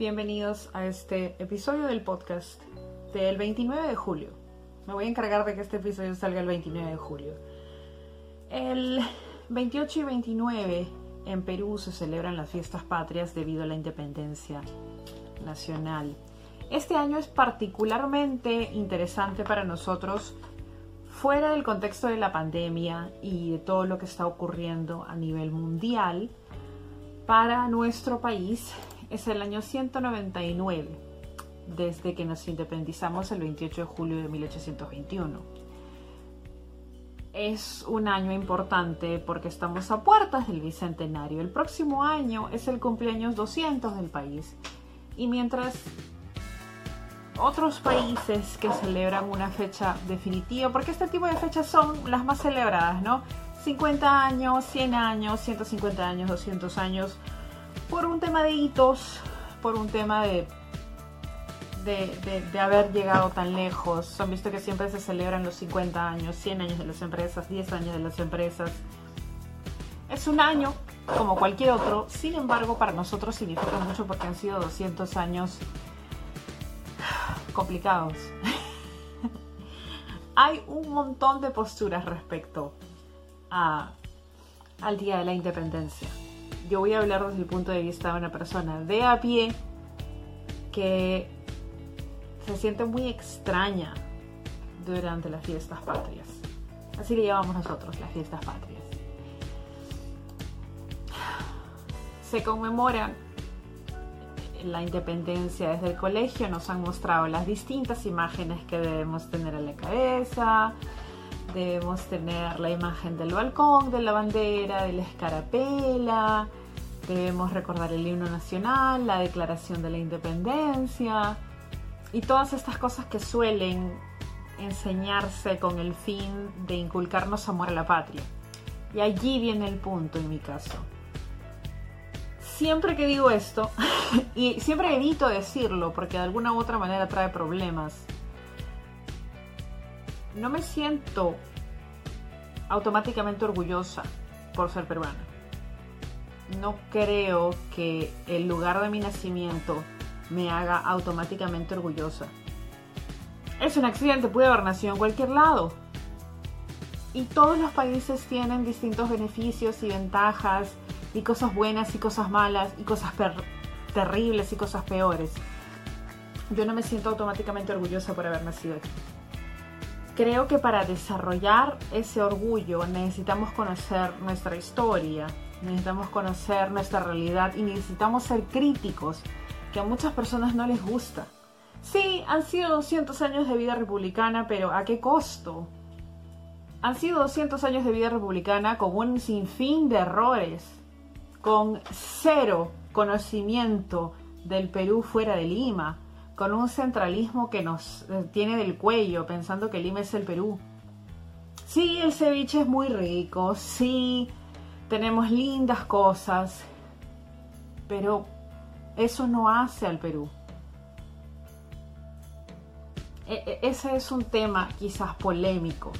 bienvenidos a este episodio del podcast del 29 de julio. Me voy a encargar de que este episodio salga el 29 de julio. El 28 y 29 en Perú se celebran las fiestas patrias debido a la independencia nacional. Este año es particularmente interesante para nosotros fuera del contexto de la pandemia y de todo lo que está ocurriendo a nivel mundial. Para nuestro país es el año 199 desde que nos independizamos el 28 de julio de 1821. Es un año importante porque estamos a puertas del bicentenario. El próximo año es el cumpleaños 200 del país. Y mientras otros países que celebran una fecha definitiva, porque este tipo de fechas son las más celebradas, ¿no? 50 años, 100 años, 150 años, 200 años, por un tema de hitos, por un tema de, de, haber llegado tan lejos. Han visto que siempre se celebran los 50 años, 100 años de las empresas, 10 años de las empresas. Es un año como cualquier otro, sin embargo para nosotros significa mucho porque han sido 200 años complicados. Hay un montón de posturas respecto a, al Día de la Independencia yo voy a hablar desde el punto de vista de una persona de a pie que se siente muy extraña durante las fiestas patrias. Así le llamamos nosotros, las fiestas patrias. Se conmemora la independencia desde el colegio, nos han mostrado las distintas imágenes que debemos tener en la cabeza, debemos tener la imagen del balcón, de la bandera, de la escarapela, Debemos recordar el himno nacional, la declaración de la independencia y todas estas cosas que suelen enseñarse con el fin de inculcarnos amor a la patria. Y allí viene el punto en mi caso. Siempre que digo esto, y siempre evito decirlo porque de alguna u otra manera trae problemas, no me siento automáticamente orgullosa por ser peruana no creo que el lugar de mi nacimiento me haga automáticamente orgullosa. Es un accidente, puede haber nacido en cualquier lado. Y todos los países tienen distintos beneficios y ventajas, y cosas buenas y cosas malas, y cosas terribles y cosas peores. Yo no me siento automáticamente orgullosa por haber nacido aquí. Creo que para desarrollar ese orgullo necesitamos conocer nuestra historia, necesitamos conocer nuestra realidad y necesitamos ser críticos, que a muchas personas no les gusta. Sí, han sido 200 años de vida republicana, pero ¿a qué costo? Han sido 200 años de vida republicana con un sinfín de errores, con cero conocimiento del Perú fuera de Lima, con un centralismo que nos eh, tiene del cuello pensando que Lima es el Perú. Sí, el ceviche es muy rico, sí, tenemos lindas cosas, pero eso no hace al Perú. E, e, ese es un tema quizás polémico.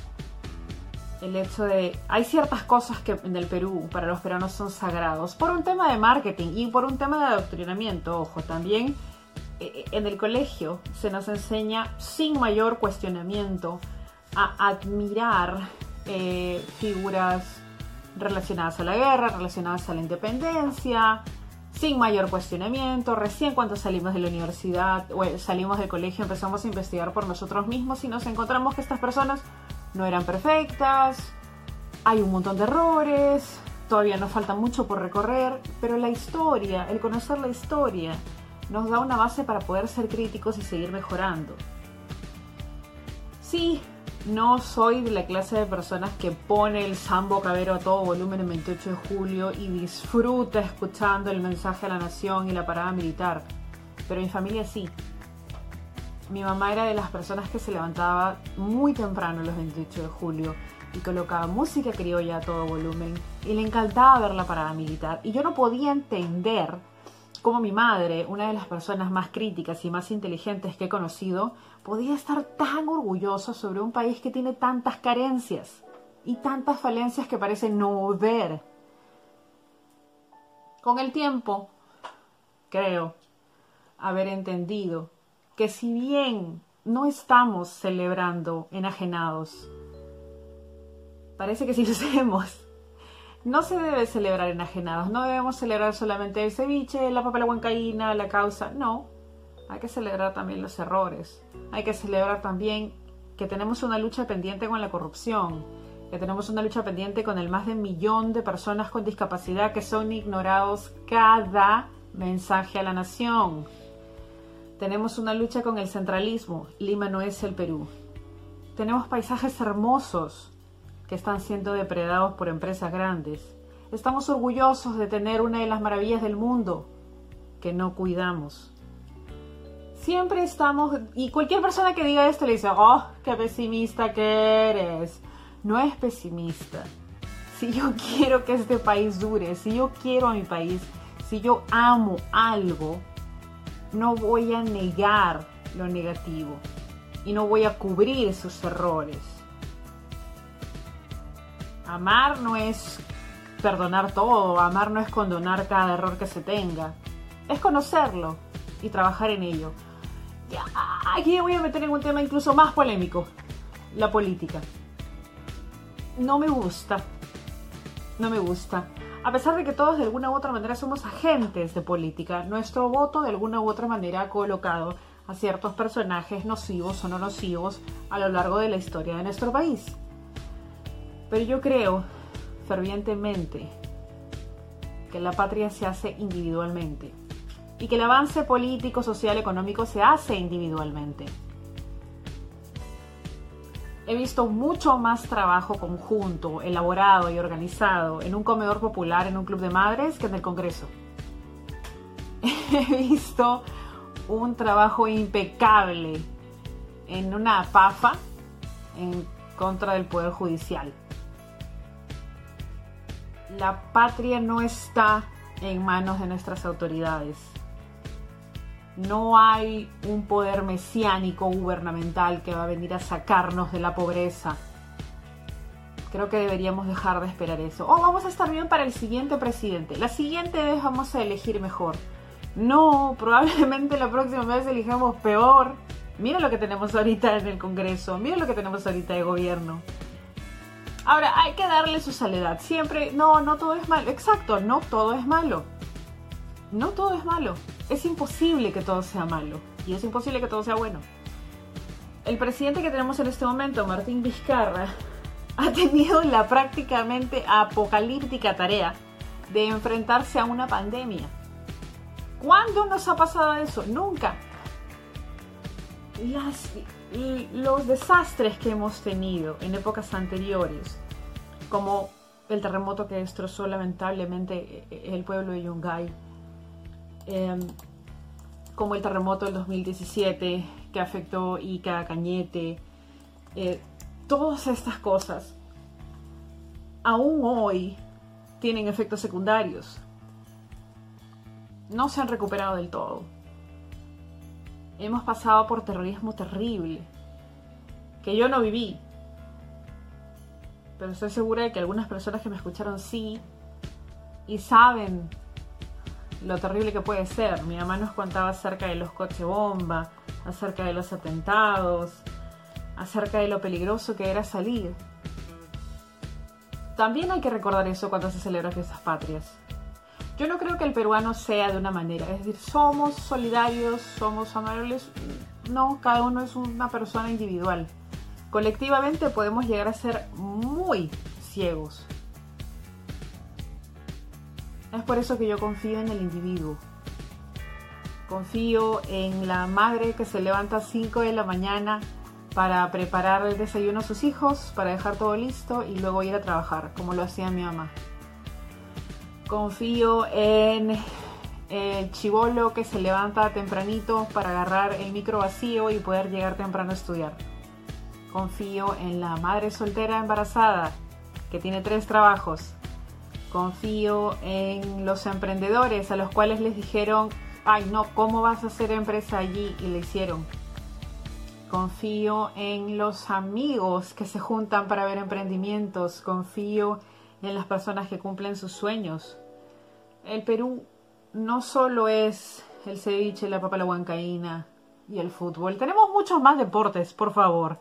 El hecho de... Hay ciertas cosas que en el Perú para los peruanos son sagrados por un tema de marketing y por un tema de adoctrinamiento. Ojo, también e, en el colegio se nos enseña sin mayor cuestionamiento a admirar eh, figuras relacionadas a la guerra, relacionadas a la independencia, sin mayor cuestionamiento. Recién cuando salimos de la universidad o salimos del colegio empezamos a investigar por nosotros mismos y nos encontramos que estas personas no eran perfectas, hay un montón de errores, todavía nos falta mucho por recorrer, pero la historia, el conocer la historia, nos da una base para poder ser críticos y seguir mejorando. Sí, no soy de la clase de personas que pone el sambo cabero a todo volumen el 28 de julio y disfruta escuchando el mensaje a la nación y la parada militar. Pero mi familia sí. Mi mamá era de las personas que se levantaba muy temprano los 28 de julio y colocaba música criolla a todo volumen y le encantaba ver la parada militar. Y yo no podía entender como mi madre, una de las personas más críticas y más inteligentes que he conocido, podía estar tan orgullosa sobre un país que tiene tantas carencias y tantas falencias que parece no ver. Con el tiempo, creo, haber entendido que si bien no estamos celebrando enajenados, parece que sí lo hacemos. No se debe celebrar enajenados, no debemos celebrar solamente el ceviche, la papel huancaína, la causa, no. Hay que celebrar también los errores. Hay que celebrar también que tenemos una lucha pendiente con la corrupción, que tenemos una lucha pendiente con el más de millón de personas con discapacidad que son ignorados cada mensaje a la nación. Tenemos una lucha con el centralismo. Lima no es el Perú. Tenemos paisajes hermosos que están siendo depredados por empresas grandes. Estamos orgullosos de tener una de las maravillas del mundo que no cuidamos. Siempre estamos, y cualquier persona que diga esto le dice, oh, qué pesimista que eres. No es pesimista. Si yo quiero que este país dure, si yo quiero a mi país, si yo amo algo, no voy a negar lo negativo y no voy a cubrir sus errores. Amar no es perdonar todo, amar no es condonar cada error que se tenga, es conocerlo y trabajar en ello. Aquí voy a meter en un tema incluso más polémico, la política. No me gusta, no me gusta. A pesar de que todos de alguna u otra manera somos agentes de política, nuestro voto de alguna u otra manera ha colocado a ciertos personajes nocivos o no nocivos a lo largo de la historia de nuestro país. Pero yo creo fervientemente que la patria se hace individualmente y que el avance político, social, económico se hace individualmente. He visto mucho más trabajo conjunto, elaborado y organizado en un comedor popular, en un club de madres, que en el Congreso. He visto un trabajo impecable en una PAFA en contra del Poder Judicial la patria no está en manos de nuestras autoridades. No hay un poder mesiánico gubernamental que va a venir a sacarnos de la pobreza. Creo que deberíamos dejar de esperar eso. Oh, vamos a estar bien para el siguiente presidente. La siguiente vez vamos a elegir mejor. No, probablemente la próxima vez elijamos peor. Mira lo que tenemos ahorita en el Congreso. Mira lo que tenemos ahorita de gobierno. Ahora, hay que darle su soledad. Siempre, no, no todo es malo. Exacto, no todo es malo. No todo es malo. Es imposible que todo sea malo. Y es imposible que todo sea bueno. El presidente que tenemos en este momento, Martín Vizcarra, ha tenido la prácticamente apocalíptica tarea de enfrentarse a una pandemia. ¿Cuándo nos ha pasado eso? Nunca. Las, los desastres que hemos tenido en épocas anteriores, como el terremoto que destrozó lamentablemente el pueblo de Yungay, em, como el terremoto del 2017 que afectó Ica, Cañete, eh, todas estas cosas, aún hoy tienen efectos secundarios. No se han recuperado del todo hemos pasado por terrorismo terrible, que yo no viví, pero estoy segura de que algunas personas que me escucharon sí, y saben lo terrible que puede ser. Mi mamá nos contaba acerca de los coches bomba, acerca de los atentados, acerca de lo peligroso que era salir. También hay que recordar eso cuando se celebran fiestas patrias. Yo no creo que el peruano sea de una manera, es decir, somos solidarios, somos amables. No, cada uno es una persona individual. Colectivamente podemos llegar a ser muy ciegos. Es por eso que yo confío en el individuo. Confío en la madre que se levanta a 5 de la mañana para preparar el desayuno a sus hijos, para dejar todo listo y luego ir a trabajar, como lo hacía mi mamá. Confío en el chivolo que se levanta tempranito para agarrar el micro vacío y poder llegar temprano a estudiar. Confío en la madre soltera embarazada que tiene tres trabajos. Confío en los emprendedores a los cuales les dijeron, ay no, ¿cómo vas a hacer empresa allí? Y le hicieron. Confío en los amigos que se juntan para ver emprendimientos. Confío en las personas que cumplen sus sueños. El Perú no solo es el ceviche, la papa la huancaína y el fútbol. Tenemos muchos más deportes, por favor.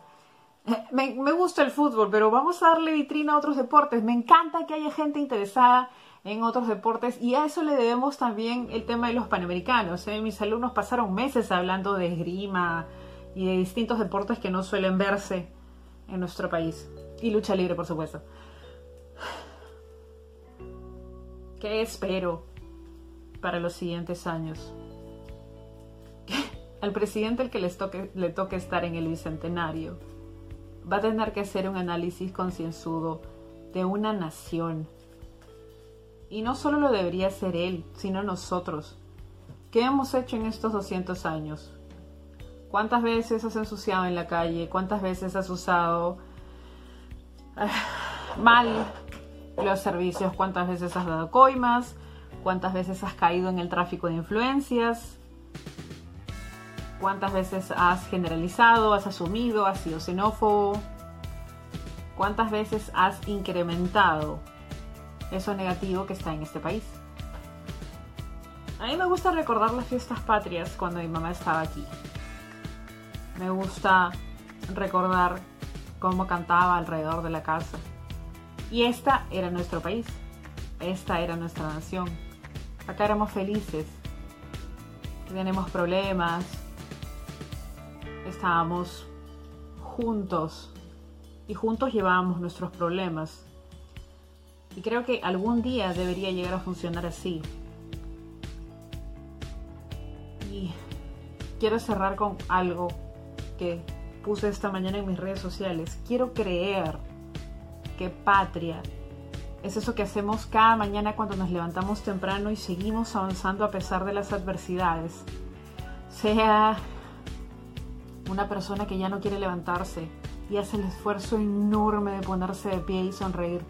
Me, me, gusta el fútbol, pero vamos a darle vitrina a otros deportes. Me encanta que haya gente interesada en otros deportes y a eso le debemos también el tema de los panamericanos. ¿eh? Mis alumnos pasaron meses hablando de esgrima y de distintos deportes que no suelen verse en nuestro país. Y lucha libre, por supuesto. ¿Qué espero para los siguientes años? Al presidente el que le toque estar en el bicentenario va a tener que hacer un análisis concienzudo de una nación. Y no solo lo debería hacer él, sino nosotros. ¿Qué hemos hecho en estos 200 años? ¿Cuántas veces has ensuciado en la calle? ¿Cuántas veces has usado ah, mal los servicios? ¿Cuántas veces has dado coimas? ¿Cuántas veces has caído en el tráfico de influencias? ¿Cuántas veces has generalizado, has asumido, has sido xenófobo? ¿Cuántas veces has incrementado eso negativo que está en este país? A mí me gusta recordar las fiestas patrias cuando mi mamá estaba aquí. Me gusta recordar cómo cantaba alrededor de la casa. Y esta era nuestro país. Esta era nuestra nación. Acá éramos felices. Tenemos problemas, estábamos juntos y juntos llevábamos nuestros problemas. Y creo que algún día debería llegar a funcionar así. Y quiero cerrar con algo que puse esta mañana en mis redes sociales. Quiero creer que patria es eso que hacemos cada mañana cuando nos levantamos temprano y seguimos avanzando a pesar de las adversidades. Sea una persona que ya no quiere levantarse y hace el esfuerzo enorme de ponerse de pie y sonreír.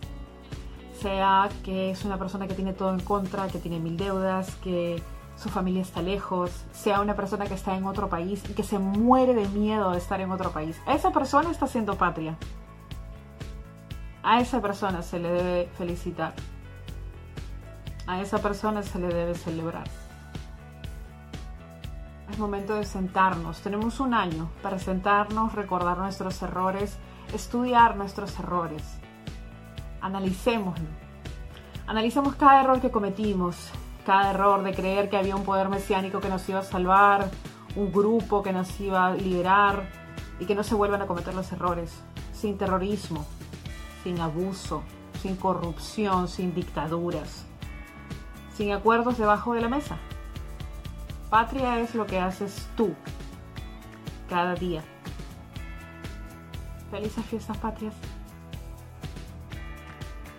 Sea que es una persona que tiene todo en contra, que tiene mil deudas, que su familia está lejos, sea una persona que está en otro país y que se muere de miedo de estar en otro país. Esa persona está siendo patria. A esa persona se le debe felicitar. A esa persona se le debe celebrar es momento de sentarnos. Tenemos un año para sentarnos, recordar nuestros errores, estudiar nuestros errores. Analicémoslo. Analicemos cada error que cometimos, cada error de creer que había un poder mesiánico que nos iba a salvar, un grupo que nos iba a liderar y que no se vuelvan a cometer los errores. Sin terrorismo, sin abuso, sin corrupción, sin dictaduras, sin acuerdos debajo de la mesa. Patria es lo que haces tú cada día. Felices fiestas patrias.